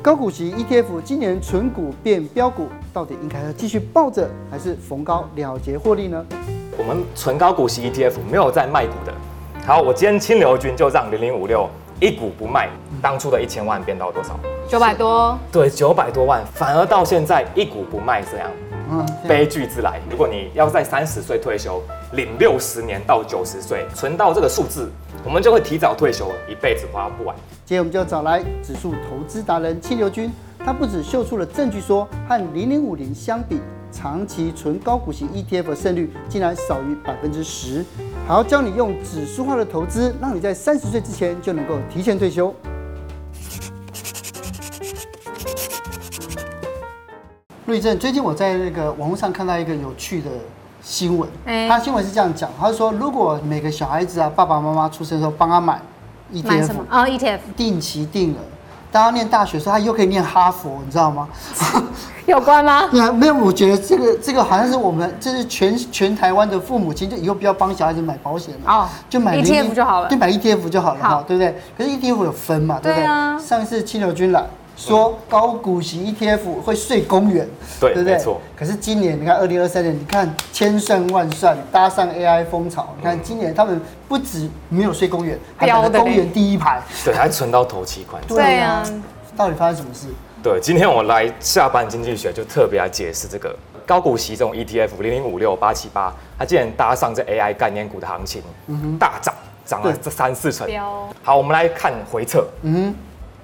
高股息 ETF 今年纯股变标股，到底应该要继续抱着，还是逢高了结获利呢？我们纯高股息 ETF 没有在卖股的。好，我今天清流君就让零零五六一股不卖，当初的一千万变到多少？九百多。对，九百多万，反而到现在一股不卖，这样，嗯，悲剧之来。如果你要在三十岁退休，领六十年到九十岁，存到这个数字，我们就会提早退休，一辈子花不完。今天我们就找来指数投资达人戚流军，他不止秀出了证据说和零零五零相比，长期存高股息 ETF 的胜率竟然少于百分之十，还要教你用指数化的投资，让你在三十岁之前就能够提前退休。瑞正，最近我在那个网络上看到一个有趣的新闻，他、欸、新闻是这样讲，他说如果每个小孩子啊，爸爸妈妈出生的时候帮他买。买什么啊？ETF 定期定额，当他念大学的时候，他又可以念哈佛，你知道吗？有关吗？对啊，没有。我觉得这个这个好像是我们，这是全全台湾的父母亲，就以后不要帮小孩子买保险了哦，就买 ETF 就好了，就买 ETF 就好了，哈，对不对？可是 ETF 有分嘛，对不对？啊、上次清流君来。说高股息 ETF 会睡公园，对，对不对？没错。可是今年你看，二零二三年，你看千算万算搭上 AI 风潮，你看今年他们不止没有睡公园，还买了公园第一排，对，还存到头期款。对啊，到底发生什么事？对，今天我来下班经济学就特别来解释这个高股息这种 ETF 零零五六八七八，它竟然搭上这 AI 概念股的行情，嗯、大涨，涨了这三四成。好，我们来看回测。嗯。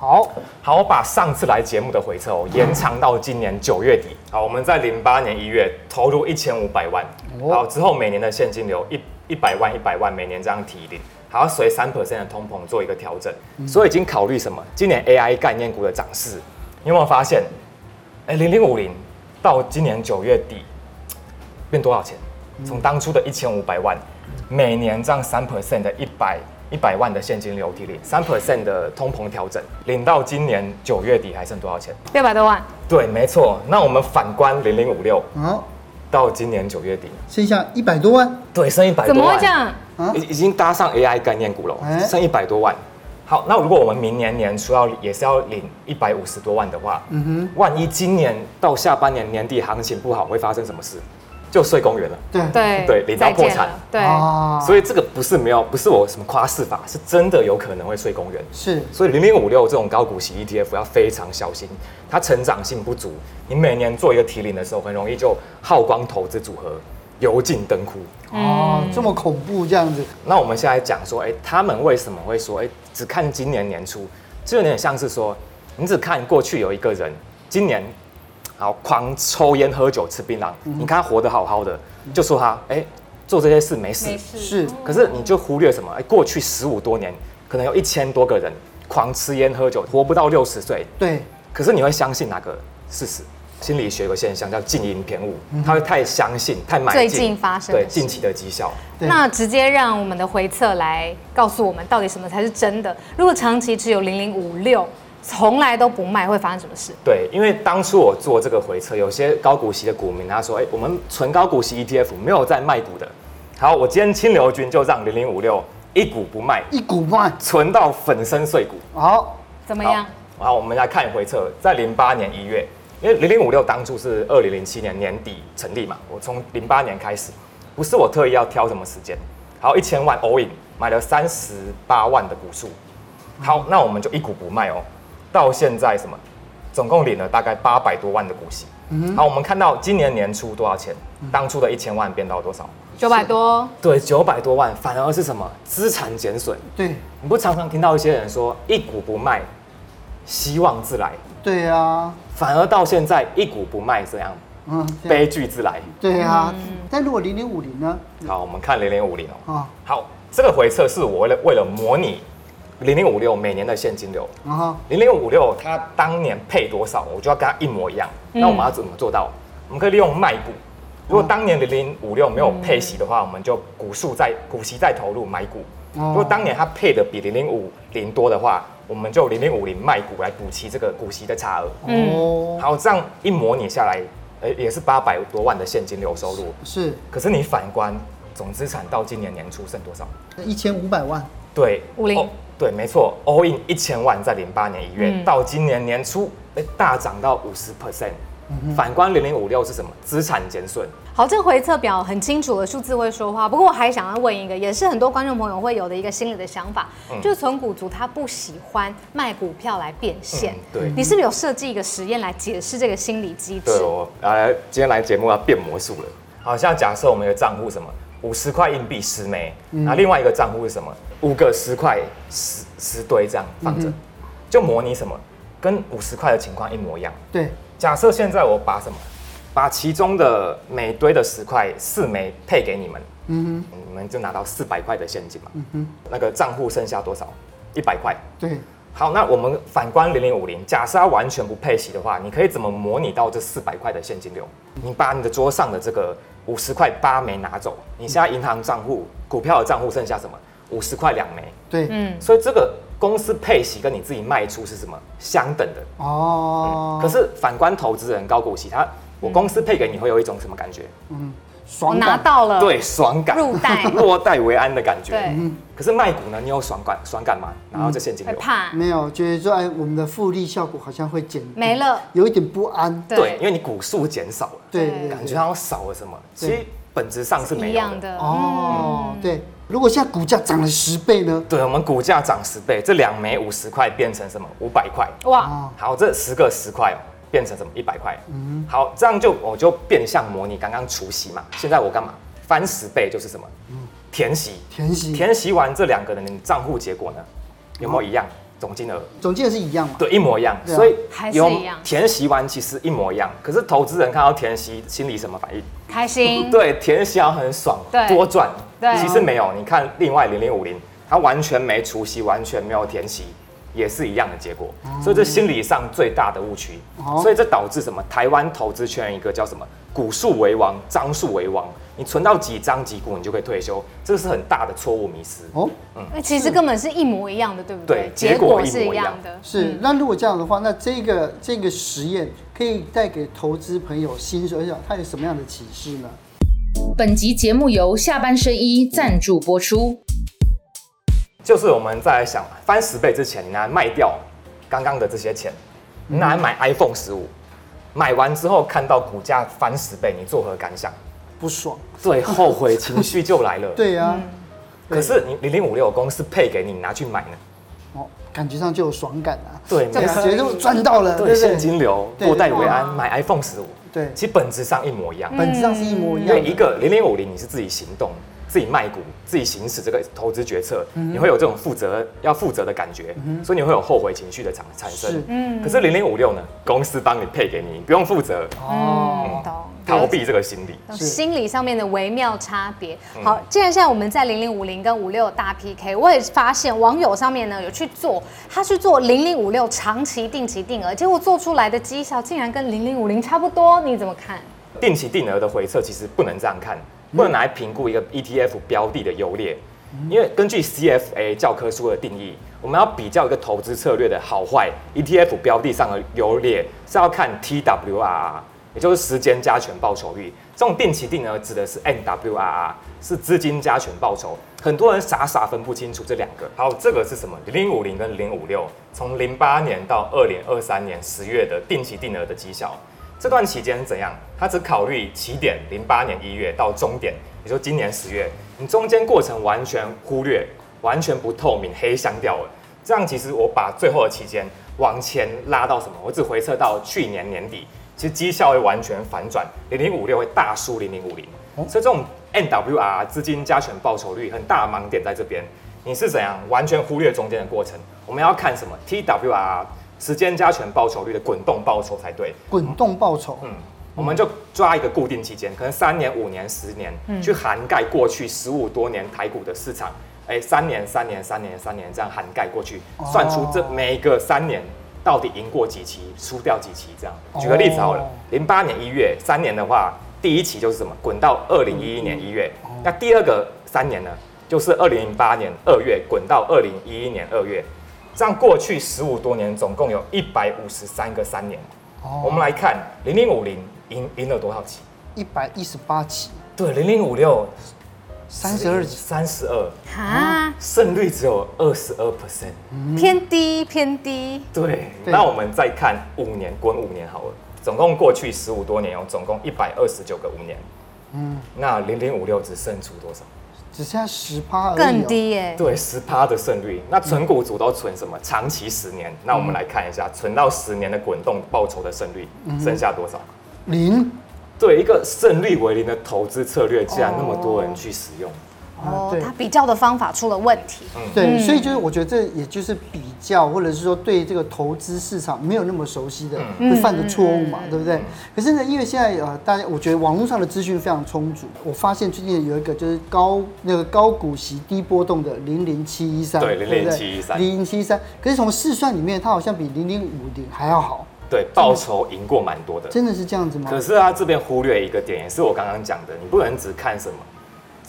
好好，我把上次来节目的回测哦延长到今年九月底。好，我们在零八年一月投入一千五百万，好之后每年的现金流一一百万一百万，每年这样提领，还要随三 percent 的通膨做一个调整。所以已经考虑什么？今年 AI 概念股的涨势，你有没有发现？哎，零零五零到今年九月底变多少钱？从当初的一千五百万，每年这样三 percent 的一百。一百万的现金流提领，三 percent 的通膨调整，领到今年九月底还剩多少钱？六百多万。对，没错。那我们反观零零五六，到今年九月底剩下一百多万。对，剩一百多万。怎么会这样？已已经搭上 AI 概念股了，剩一百多万。好，那如果我们明年年初要也是要领一百五十多万的话，嗯哼，万一今年到下半年年底行情不好，会发生什么事？就睡公园了，对对对，领到破产，对，所以这个不是没有，不是我什么夸饰法，是真的有可能会睡公园。是，所以零零五六这种高股息 ETF 要非常小心，它成长性不足，你每年做一个提领的时候，很容易就耗光投资组合，油尽灯枯。哦，这么恐怖这样子。那我们现在讲说，哎，他们为什么会说，哎，只看今年年初，就有点像是说，你只看过去有一个人，今年。好，狂抽烟喝酒吃槟榔，嗯、你看他活得好好的，就说他哎、欸、做这些事没事，是，可是你就忽略什么？哎，过去十五多年，可能有一千多个人狂吃烟喝酒，活不到六十岁。对，可是你会相信哪个事实？心理学有个现象叫近因偏误，他会太相信、太买进最近发生对近期的绩效。那直接让我们的回测来告诉我们，到底什么才是真的？如果长期持有零零五六。从来都不卖，会发生什么事？对，因为当初我做这个回测，有些高股息的股民他说：“哎，我们存高股息 ETF 没有在卖股的。”好，我今天清流君就让零零五六一股不卖，一股不卖，存到粉身碎骨。好，怎么样？好，我们来看回测，在零八年一月，因为零零五六当初是二零零七年年底成立嘛，我从零八年开始，不是我特意要挑什么时间。好，一千万 all in 买了三十八万的股数。好，那我们就一股不卖哦。到现在什么，总共领了大概八百多万的股息。嗯，好，我们看到今年年初多少钱？当初的一千万变到多少？九百多。对，九百多万，反而是什么？资产减损。对，你不常常听到一些人说一股不卖，希望自来。对啊，反而到现在一股不卖这样，嗯，悲剧自来。对啊，但如果零零五零呢？好，我们看零零五零哦。好，这个回测是我为了为了模拟。零零五六每年的现金流，零零五六它当年配多少，我就要跟它一模一样。那我们要怎么做到？我们可以利用卖股。如果当年零零五六没有配息的话，我们就股数再股息再投入买股。如果当年它配的比零零五零多的话，我们就零零五零卖股来补齐这个股息的差额。哦，好，这样一模拟下来，也是八百多万的现金流收入。是，可是你反观总资产到今年年初剩多少？一千五百万。对，五零。对，没错，all in 一千万在零八年一月、嗯、到今年年初，哎，大涨到五十 percent。反观零零五六是什么？资产减损。好，这个回测表很清楚的数字会说话。不过我还想要问一个，也是很多观众朋友会有的一个心理的想法，嗯、就是存股族他不喜欢卖股票来变现。嗯、对，你是不是有设计一个实验来解释这个心理机制？对，我来今天来节目要变魔术了。好，像假设我们的账户什么五十块硬币十枚，那、嗯、另外一个账户是什么？五个十块十十堆这样放着，嗯、就模拟什么？跟五十块的情况一模一样。对。假设现在我把什么，把其中的每堆的十块四枚配给你们，嗯哼，你们就拿到四百块的现金嘛，嗯哼，那个账户剩下多少？一百块。对，好，那我们反观零零五零，假设它完全不配息的话，你可以怎么模拟到这四百块的现金流？你把你的桌上的这个五十块八枚拿走，你现在银行账户股票的账户剩下什么？五十块两枚。对，嗯，所以这个。公司配息跟你自己卖出是什么相等的哦、嗯？可是反观投资人高股息，他我公司配给你会有一种什么感觉？嗯，爽拿到了，对，爽感，入袋，落袋为安的感觉。对，可是卖股呢，你有爽感，爽感吗？然后这现金流怕没有，觉得说哎，我们的复利效果好像会减没了，有一点不安。对，因为你股数减少了，对，感觉好像少了什么。其实本质上是没有的哦，对。如果现在股价涨了十倍呢？对，我们股价涨十倍，这两枚五十块变成什么？五百块。哇！好，这十个十块哦，变成什么？一百块。嗯。好，这样就我就变相模拟刚刚除息嘛。现在我干嘛？翻十倍就是什么？嗯。填息。填息。填息完这两个人的账户结果呢？有没有一样？总金额？总金额是一样吗？对，一模一样。所以还是一样。填息完其实一模一样，可是投资人看到填息，心里什么反应？开心。对，填息很爽，多赚。对其实没有，你看另外零零五零，它完全没除息，完全没有填息，也是一样的结果。嗯、所以这心理上最大的误区，哦、所以这导致什么？台湾投资圈一个叫什么？股数为王，张数为王。你存到几张几股，你就可以退休，这是很大的错误迷思。哦，嗯，其实根本是一模一样的，对不对？对，结果是一样的。是，那如果这样的话，那这个这个实验可以带给投资朋友新手，它有什么样的启示呢？本集节目由下半身衣赞助播出。就是我们在想翻十倍之前，你拿来卖掉刚刚的这些钱，你拿来买 iPhone 十五，买完之后看到股价翻十倍，你作何感想？不爽，对，后悔情绪就来了。对呀、啊，可是你零零五六公司配给你，拿去买呢？哦，感觉上就有爽感啊。对，感觉就赚到了，对，现金流，落袋为安，买 iPhone 十五。对，其实本质上一模一样，本质上是一模一样。因为一个零零五零，你是自己行动、自己卖股、自己行使这个投资决策，你会有这种负责要负责的感觉，所以你会有后悔情绪的产产生。嗯，可是零零五六呢，公司帮你配给你，你不用负责。哦，懂。逃避这个心理，心理上面的微妙差别。好，既然现在我们在零零五零跟五六大 PK，我也发现网友上面呢有去做，他去做零零五六长期定期定额，结果做出来的绩效竟然跟零零五零差不多，你怎么看？定期定额的回测其实不能这样看，不能拿来评估一个 ETF 标的的优劣，因为根据 CFA 教科书的定义，我们要比较一个投资策略的好坏，ETF 标的上的优劣是要看 TWRR，。也就是时间加权报酬率，这种定期定额指的是 NWRR，是资金加权报酬。很多人傻傻分不清楚这两个。好，这个是什么？零五零跟零五六，从零八年到二零二三年十月的定期定额的绩效，这段期间怎样？他只考虑起点零八年一月到终点，也就今年十月，你中间过程完全忽略，完全不透明，黑箱掉了。这样其实我把最后的期间往前拉到什么？我只回测到去年年底。其实绩效会完全反转，零零五六会大输零零五零，所以这种 NWR 资金加权报酬率很大盲点在这边。你是怎样完全忽略中间的过程？我们要看什么？TWR 时间加权报酬率的滚动报酬才对。滚动报酬，嗯，我们就抓一个固定期间，可能三年、五年、十年，去涵盖过去十五多年台股的市场。哎，三年、三年、三年、三年这样涵盖过去，算出这每一个三年。到底赢过几期，输掉几期？这样，举个例子好了，零八年一月，三年的话，第一期就是什么？滚到二零一一年一月。那第二个三年呢，就是二零零八年二月滚到二零一一年二月。这样过去十五多年，总共有一百五十三个三年。我们来看零零五零赢赢了多少期？一百一十八期。对，零零五六三十二，三十二，啊，胜率只有二十二 percent，偏低偏低。对，对那我们再看五年，滚五年好了，总共过去十五多年有总共一百二十九个五年，嗯，那零零五六只胜出多少？只剩下十趴而已、喔，更低耶、欸。对，十趴的胜率。那存股族都存什么？长期十年。那我们来看一下，存到十年的滚动报酬的胜率剩下多少？零。对，一个胜率为零的投资策略，竟然那么多人去使用。哦，他比较的方法出了问题。嗯，对，所以就是我觉得这也就是比较，或者是说对这个投资市场没有那么熟悉的会犯的错误嘛，对不对？可是呢，因为现在呃，大家我觉得网络上的资讯非常充足。我发现最近有一个就是高那个高股息低波动的零零七一三，对，零零七一三，零零七一三。可是从试算里面，它好像比零零五零还要好。对，报酬赢过蛮多的。真的是这样子吗？可是他这边忽略一个点，也是我刚刚讲的，你不能只看什么。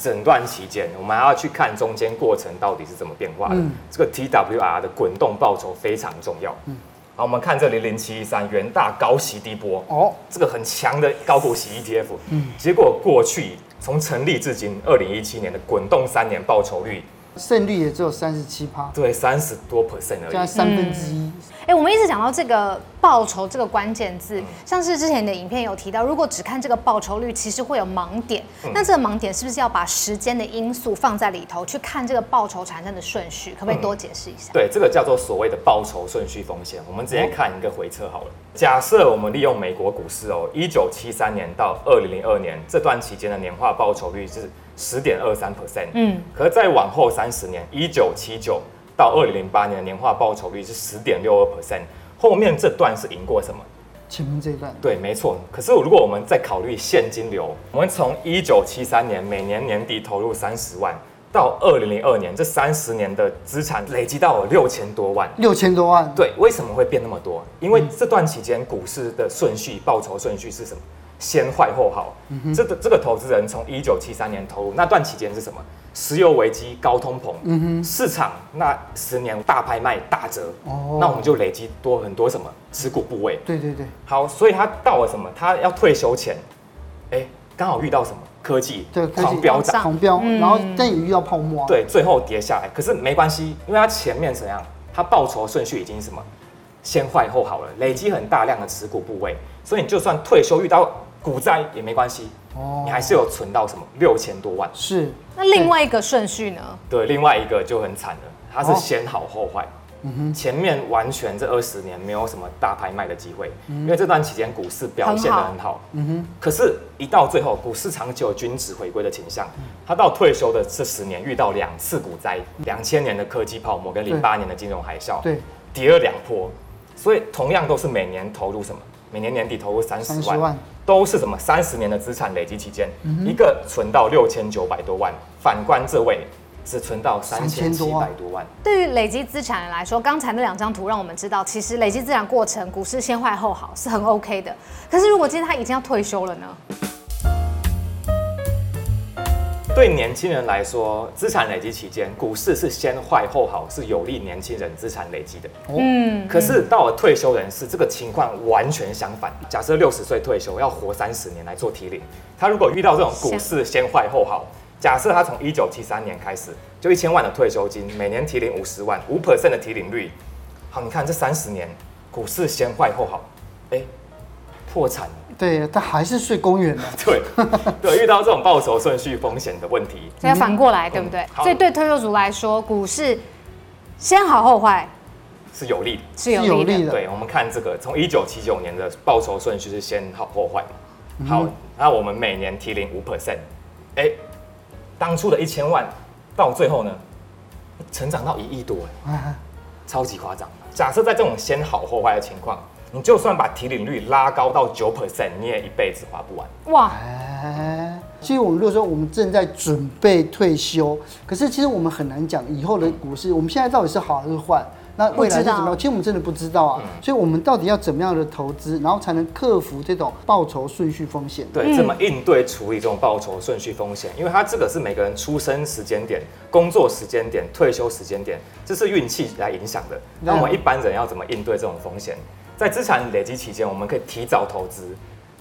整段期间，我们还要去看中间过程到底是怎么变化的。嗯、这个 TWR 的滚动报酬非常重要。嗯，好，我们看这零零七一三元大高息低波哦，这个很强的高股息 ETF。嗯，结果过去从成立至今，二零一七年的滚动三年报酬率。胜率也只有三十七趴，对，三十多 percent 而已，加三分之一。哎、嗯欸，我们一直讲到这个报酬这个关键字，嗯、像是之前的影片有提到，如果只看这个报酬率，其实会有盲点。嗯、那这个盲点是不是要把时间的因素放在里头，去看这个报酬产生的顺序？可不可以多解释一下？对，这个叫做所谓的报酬顺序风险。我们直接看一个回测好了。假设我们利用美国股市哦，一九七三年到二零零二年这段期间的年化报酬率是。十点二三 percent，嗯，可是再往后三十年，一九七九到二零零八年的年化报酬率是十点六二 percent，后面这段是赢过什么？前面这一段。对，没错。可是如果我们再考虑现金流，我们从一九七三年每年年底投入三十万，到二零零二年这三十年的资产累积到了六千多万。六千多万。对，为什么会变那么多？因为这段期间股市的顺序，报酬顺序是什么？先坏后好，这个这个投资人从一九七三年投入那段期间是什么？石油危机、高通膨，嗯、市场那十年大拍卖大折，哦、那我们就累积多很多什么持股部位？对对对。好，所以他到了什么？他要退休前，哎，刚好遇到什么？科技对狂飙涨，狂飙，嗯、然后但也遇到泡沫，对，最后跌下来。可是没关系，因为他前面怎样？他报酬顺序已经什么？先坏后好了，累积很大量的持股部位，所以你就算退休遇到。股灾也没关系，哦，你还是有存到什么六千多万。是，那另外一个顺序呢？对，另外一个就很惨了，它是先好后坏。嗯哼，前面完全这二十年没有什么大拍卖的机会，因为这段期间股市表现得很好。嗯哼，可是，一到最后，股市长久均值回归的倾向，他到退休的这十年遇到两次股灾，两千年的科技泡沫跟零八年的金融海啸，对，跌了两波，所以同样都是每年投入什么？每年年底投入三十万。都是什么三十年的资产累积期间，嗯、一个存到六千九百多万，反观这位只存到三千七百多万。对于累积资产人来说，刚才那两张图让我们知道，其实累积资产过程，股市先坏后好是很 OK 的。可是如果今天他已经要退休了呢？对年轻人来说，资产累积期间，股市是先坏后好，是有利年轻人资产累积的。嗯，可是到了退休人士，这个情况完全相反。假设六十岁退休，要活三十年来做提领，他如果遇到这种股市先坏后好，假设他从一九七三年开始就一千万的退休金，每年提领五十万，五 percent 的提领率，好，你看这三十年股市先坏后好，哎，破产。对，他还是睡公园的。对，对，遇到这种报酬顺序风险的问题，所以要反过来，对不对？所以对退休族来说，股市先好后坏是有利的，是有利的。对，我们看这个，从一九七九年的报酬顺序是先好后坏嘛。好，那我们每年提零五 percent，哎，当初的一千万到最后呢，成长到一亿多，哎，超级夸张。假设在这种先好后坏的情况。你就算把提领率拉高到九 percent，你也一辈子花不完。哇！其实我们如果说我们正在准备退休，可是其实我们很难讲以后的股市，我们现在到底是好还是坏？那未来是怎么样？其实我们真的不知道啊。所以我们到底要怎么样的投资，然后才能克服这种报酬顺序风险？对，怎么应对处理这种报酬顺序风险？因为它这个是每个人出生时间点、工作时间点、退休时间点，这是运气来影响的。那我们一般人要怎么应对这种风险？在资产累积期间，我们可以提早投资，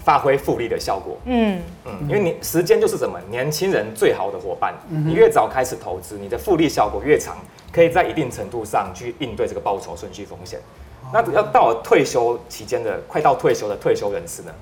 发挥复利的效果。嗯嗯，因为你时间就是什么年轻人最好的伙伴，你越早开始投资，你的复利效果越长，可以在一定程度上去应对这个报酬顺序风险。那要到了退休期间的快到退休的退休人士呢，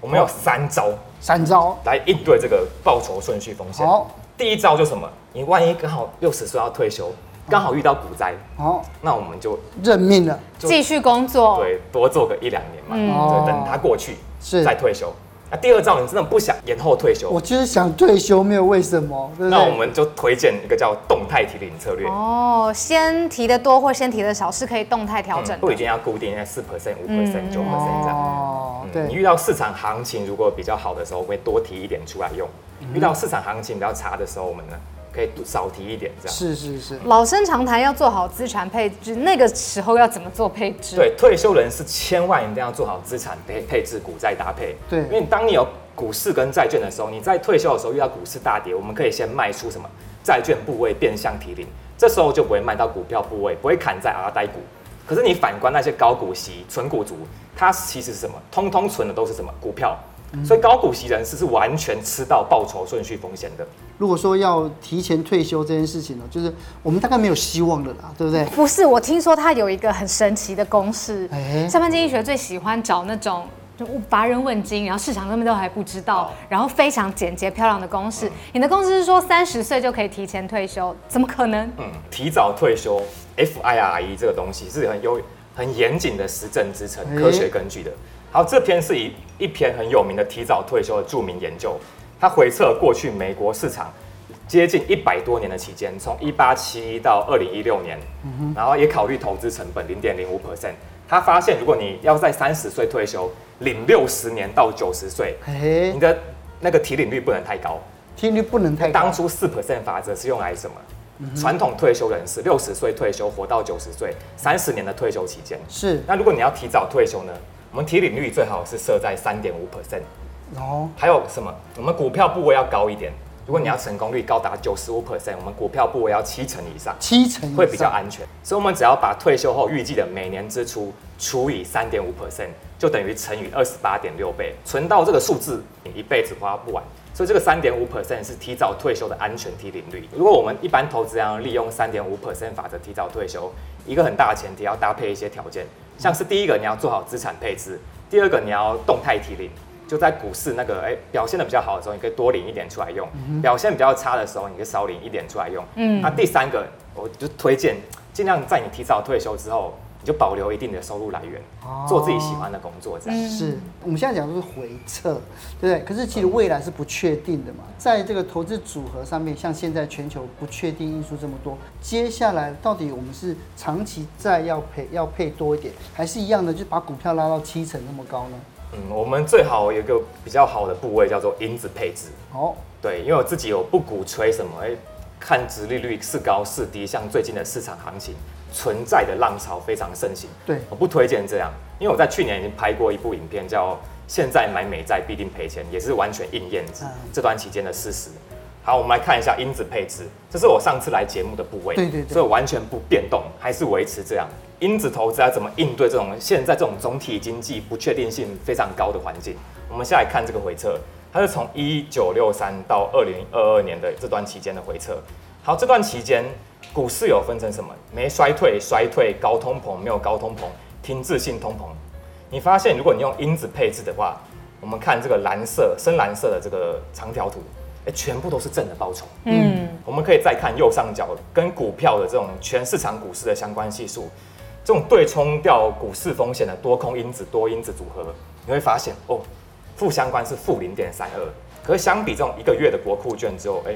我们有三招，三招来应对这个报酬顺序风险。好，第一招就是什么？你万一刚好六十岁要退休，刚好遇到股灾，哦，那我们就认命了。继续工作。对多做个一两年嘛，嗯对，等它过去是再退休。那第二招，你真的不想延后退休我，就是想退休，没有为什么，对不对？那我们就推荐一个叫动态提领策略。哦，先提的多或先提的少是可以动态调整的。嗯不一定要固定在四 percent、五 percent、九 percent 这样。哦，嗯你，遇到市场行情如果比较好的时候，会多提一点出来用；遇到市场行情比较差的时候，我们呢可以少提一点这样。是是是，老生常谈，要做好资产配置，那个时候要怎么做配置？，对，退休人是千万一定要做好资产配配置、股债搭配。对因为当你有股市跟债券的时候，你在退休的时候遇到股市大跌，我们可以先卖出什么债券部位变相提领，这时候就不会卖到股票部位，不会砍在阿呆股。可是你反观那些高股息存股族，它其实是什么？通通存的都是什么股票？所以高股息人士是完全吃到报酬顺序风险的。如果说要提前退休这件事情呢，就是我们大概没有希望了啦，对不对？不是，我听说他有一个很神奇的公式。哎下班经济学最喜欢找那种就乏人问津，然后市场根本都还不知道哦，然后非常简洁漂亮的公式。你的公式是说三十岁就可以提前退休，怎么可能？嗯，提早退休，FIRE 这个东西是很有很严谨的实证支撑、欸科学根据的。好，这篇是一一篇很有名的提早退休的著名研究，它回测过去美国市场接近一百多年的期间，从一八七一到二零一六年，然后也考虑投资成本零点零五 percent。他发现，如果你要在三十岁退休，领六十年到九十岁，哎你，的那个提领率不能太高。提率不能太高当初四 percent 法则是用来什么？传统退休人士六十岁退休，活到九十岁，三十年的退休期间。是，那如果你要提早退休呢？我们提领率最好是设在三点五 percent。哦，还有什么？我们股票部位要高一点。如果你要成功率高达九十五 percent，我们股票部位要七成以上，七成以会比较安全。所以，我们只要把退休后预计的每年支出除以三点五 percent，就等于乘以二十八点六倍，存到这个数字，你一辈子花不完。所以，这个三点五 percent 是提早退休的安全提领率。如果我们一般投资人利用三点五 percent 法则提早退休，一个很大的前提要搭配一些条件，像是第一个你要做好资产配置，第二个你要动态提领。就在股市那个哎、表现的比较好的时候，你可以多领一点出来用；表现比较差的时候，你可以少领一点出来用。嗯，那第三个，我就推荐尽量在你提早退休之后，你就保留一定的收入来源，做自己喜欢的工作，这样。是我们现在讲的是回撤，对不对？可是其实未来是不确定的嘛，在这个投资组合上面，像现在全球不确定因素这么多，接下来到底我们是长期债要配要配多一点，还是一样的就把股票拉到七成那么高呢？嗯，我们最好有一个比较好的部位叫做因子配置。哦，对，因为我自己有不鼓吹什么，哎、看殖利率是高是低，像最近的市场行情，存在的浪潮非常盛行。对我不推荐这样，因为我在去年已经拍过一部影片，叫《现在买美债必定赔钱》，也是完全应验嗯这段期间的事实。好，我们来看一下因子配置，这是我上次来节目的部位，对对对所以完全不变动，还是维持这样。因子投资要怎么应对这种现在这种总体经济不确定性非常高的环境？我们先来看这个回撤，它是从一九六三到二零二二年的这段期间的回撤。好，这段期间股市有分成什么？没衰退、衰退、高通膨、没有高通膨、停滞性通膨。你发现，如果你用因子配置的话，我们看这个蓝色、深蓝色的这个长条图，哎，全部都是正的报酬。嗯，我们可以再看右上角跟股票的这种全市场股市的相关系数，这种对冲掉股市风险的多空因子多因子组合，你会发现哦，负相关是负零点三二，可是相比这种一个月的国库券之后，哎，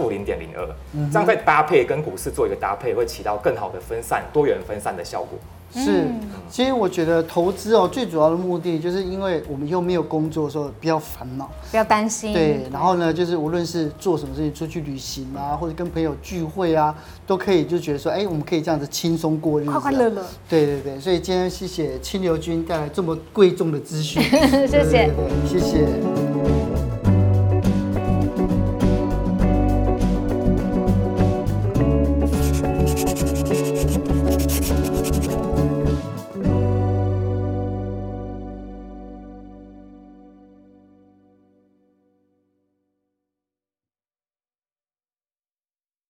负零点零二，这样再搭配跟股市做一个搭配，会起到更好的分散多元分散的效果。是，其实我觉得投资哦，最主要的目的就是因为我们以后没有工作的时候不要烦恼，不要担心。对，然后呢，就是无论是做什么事情，出去旅行啊，或者跟朋友聚会啊，都可以就觉得说，哎，我们可以这样子轻松过日子啊，快快乐乐。对对对，所以今天谢谢清流君带来这么贵重的资讯，谢谢谢谢。